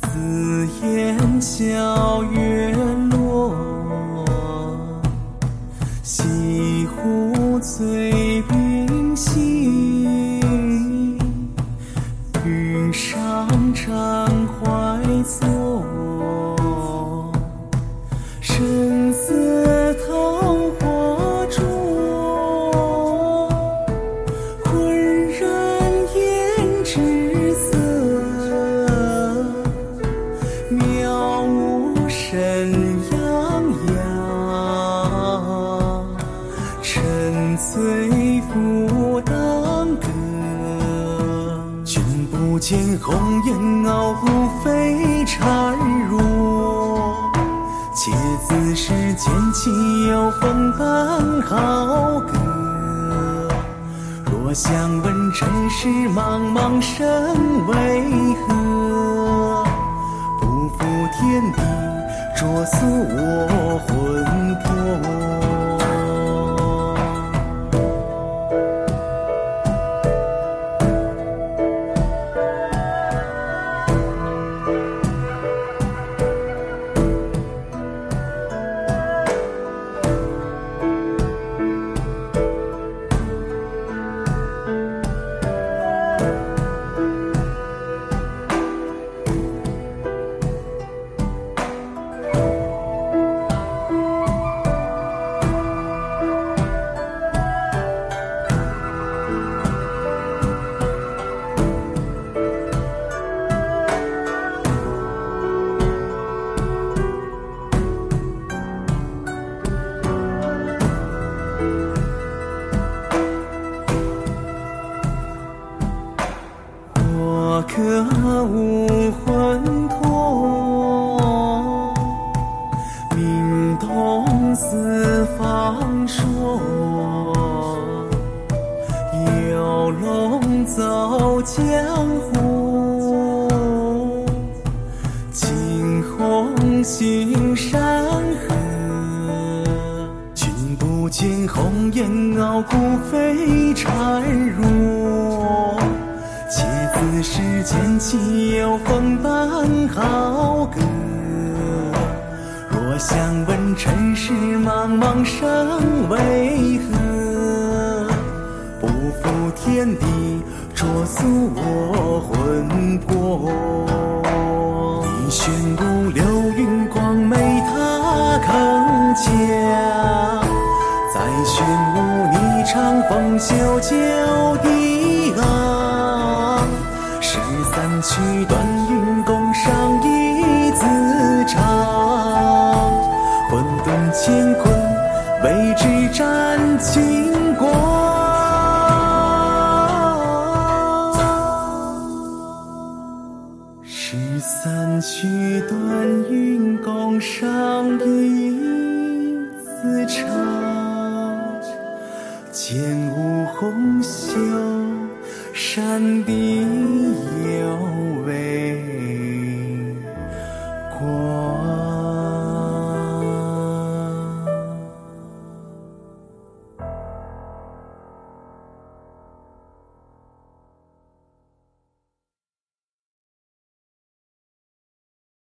紫烟消月落，西湖醉冰心。无神洋洋，沉醉赴当歌。君不见红颜傲骨非孱弱，且自是剑气有风般豪歌。若想问尘世茫茫身为何？我游龙走江湖，惊鸿行山河。君不见红颜傲骨非孱弱，且自是剑气有风般豪歌。若想问尘世茫茫生为何？不负天地，着塑我魂魄。你玄武流云光美踏铿锵，再玄武霓裳风袖酒地昂。十三曲断云宫上一字长，混沌乾坤为之战金曲断云宫上一字长，剑舞红袖，山地有为。